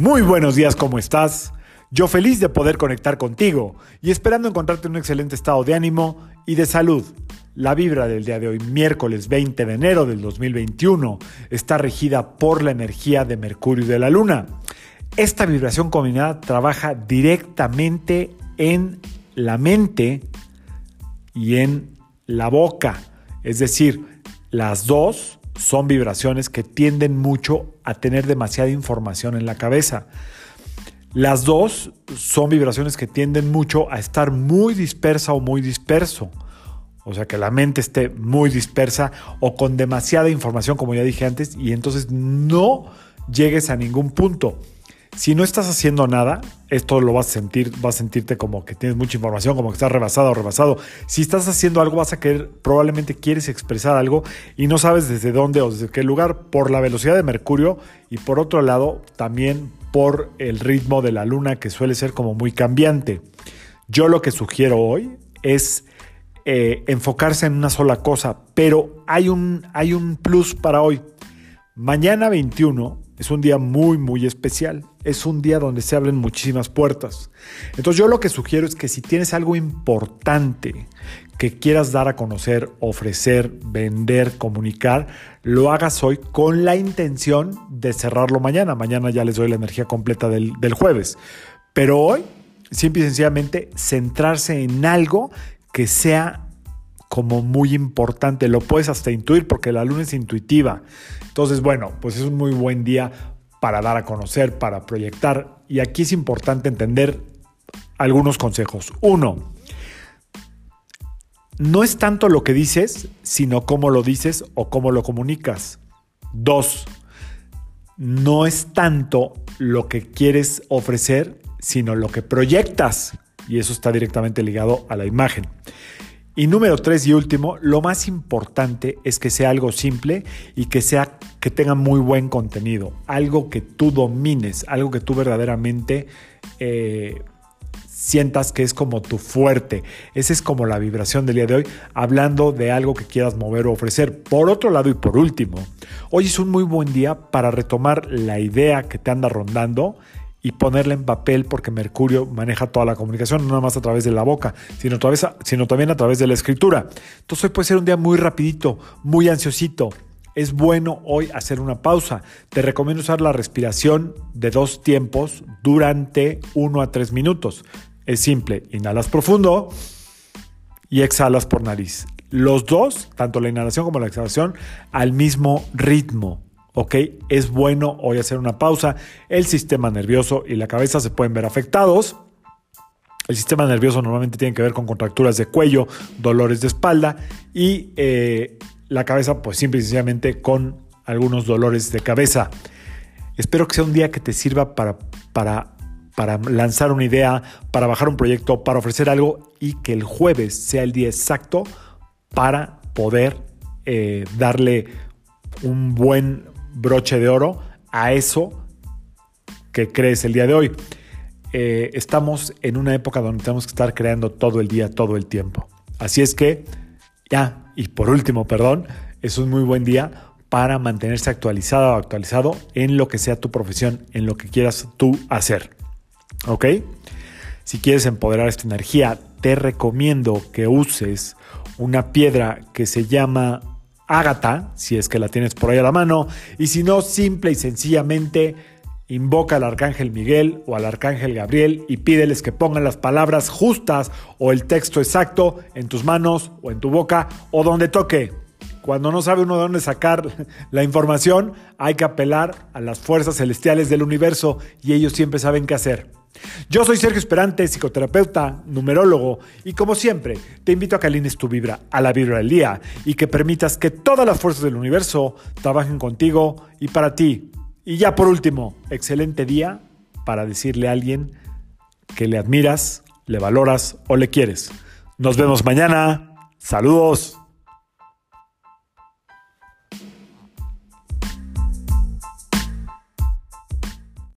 Muy buenos días, ¿cómo estás? Yo feliz de poder conectar contigo y esperando encontrarte en un excelente estado de ánimo y de salud. La vibra del día de hoy, miércoles 20 de enero del 2021, está regida por la energía de Mercurio y de la Luna. Esta vibración combinada trabaja directamente en la mente y en la boca. Es decir, las dos son vibraciones que tienden mucho a tener demasiada información en la cabeza. Las dos son vibraciones que tienden mucho a estar muy dispersa o muy disperso. O sea, que la mente esté muy dispersa o con demasiada información, como ya dije antes, y entonces no llegues a ningún punto. Si no estás haciendo nada, esto lo vas a sentir, vas a sentirte como que tienes mucha información, como que estás rebasado o rebasado. Si estás haciendo algo, vas a querer, probablemente quieres expresar algo y no sabes desde dónde o desde qué lugar, por la velocidad de Mercurio y por otro lado, también por el ritmo de la luna que suele ser como muy cambiante. Yo lo que sugiero hoy es eh, enfocarse en una sola cosa, pero hay un, hay un plus para hoy. Mañana 21 es un día muy, muy especial. Es un día donde se abren muchísimas puertas. Entonces yo lo que sugiero es que si tienes algo importante que quieras dar a conocer, ofrecer, vender, comunicar, lo hagas hoy con la intención de cerrarlo mañana. Mañana ya les doy la energía completa del, del jueves. Pero hoy, simple y sencillamente, centrarse en algo que sea como muy importante. Lo puedes hasta intuir porque la luna es intuitiva. Entonces, bueno, pues es un muy buen día para dar a conocer, para proyectar. Y aquí es importante entender algunos consejos. Uno, no es tanto lo que dices, sino cómo lo dices o cómo lo comunicas. Dos, no es tanto lo que quieres ofrecer, sino lo que proyectas. Y eso está directamente ligado a la imagen. Y número tres y último, lo más importante es que sea algo simple y que sea que tenga muy buen contenido, algo que tú domines, algo que tú verdaderamente eh, sientas que es como tu fuerte. Esa es como la vibración del día de hoy, hablando de algo que quieras mover o ofrecer. Por otro lado y por último, hoy es un muy buen día para retomar la idea que te anda rondando y ponerla en papel porque Mercurio maneja toda la comunicación, no nada más a través de la boca, sino, también a través de la escritura. Entonces hoy puede ser un día muy rapidito, muy ansiosito. Es bueno hoy hacer una pausa. Te recomiendo usar la respiración de dos tiempos durante uno a tres minutos. Es simple, inhalas profundo y exhalas por nariz. Los dos, tanto la inhalación como la exhalación, al mismo ritmo. ¿Ok? Es bueno hoy hacer una pausa. El sistema nervioso y la cabeza se pueden ver afectados. El sistema nervioso normalmente tiene que ver con contracturas de cuello, dolores de espalda y eh, la cabeza pues simple y sencillamente con algunos dolores de cabeza. Espero que sea un día que te sirva para, para, para lanzar una idea, para bajar un proyecto, para ofrecer algo y que el jueves sea el día exacto para poder eh, darle un buen broche de oro a eso que crees el día de hoy. Eh, estamos en una época donde tenemos que estar creando todo el día, todo el tiempo. Así es que, ya, y por último, perdón, es un muy buen día para mantenerse actualizado o actualizado en lo que sea tu profesión, en lo que quieras tú hacer. ¿Ok? Si quieres empoderar esta energía, te recomiendo que uses una piedra que se llama Ágata, si es que la tienes por ahí a la mano, y si no, simple y sencillamente invoca al arcángel Miguel o al arcángel Gabriel y pídeles que pongan las palabras justas o el texto exacto en tus manos o en tu boca o donde toque. Cuando no sabe uno de dónde sacar la información, hay que apelar a las fuerzas celestiales del universo y ellos siempre saben qué hacer. Yo soy Sergio Esperante, psicoterapeuta, numerólogo, y como siempre, te invito a que alines tu vibra a la vibra del día y que permitas que todas las fuerzas del universo trabajen contigo y para ti. Y ya por último, excelente día para decirle a alguien que le admiras, le valoras o le quieres. Nos vemos mañana. Saludos.